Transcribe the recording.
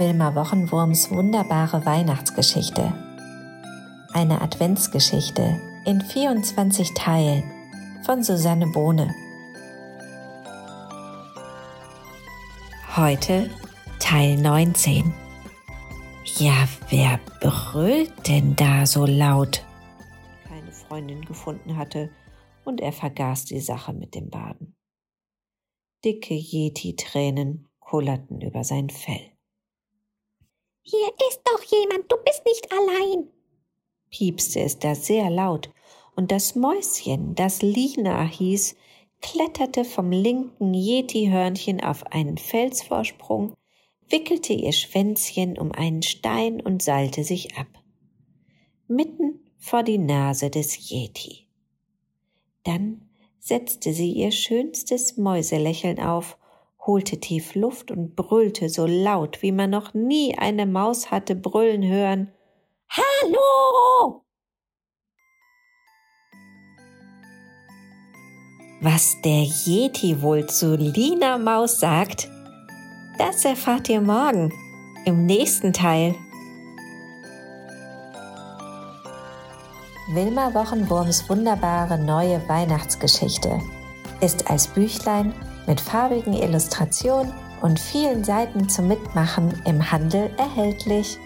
Wilma Wochenwurms wunderbare Weihnachtsgeschichte. Eine Adventsgeschichte in 24 Teilen von Susanne Bohne. Heute Teil 19. Ja, wer brüllt denn da so laut? Keine Freundin gefunden hatte und er vergaß die Sache mit dem Baden. Dicke Yeti-Tränen kullerten über sein Fell. Hier ist doch jemand, du bist nicht allein, piepste es da sehr laut, und das Mäuschen, das Lina hieß, kletterte vom linken Yeti-Hörnchen auf einen Felsvorsprung, wickelte ihr Schwänzchen um einen Stein und seilte sich ab. Mitten vor die Nase des Yeti. Dann setzte sie ihr schönstes Mäuselächeln auf holte tief Luft und brüllte so laut, wie man noch nie eine Maus hatte brüllen hören. Hallo! Was der Yeti wohl zu Lina Maus sagt, das erfahrt ihr morgen im nächsten Teil. Wilma Wochenwurms wunderbare neue Weihnachtsgeschichte ist als Büchlein mit farbigen Illustrationen und vielen Seiten zum Mitmachen im Handel erhältlich.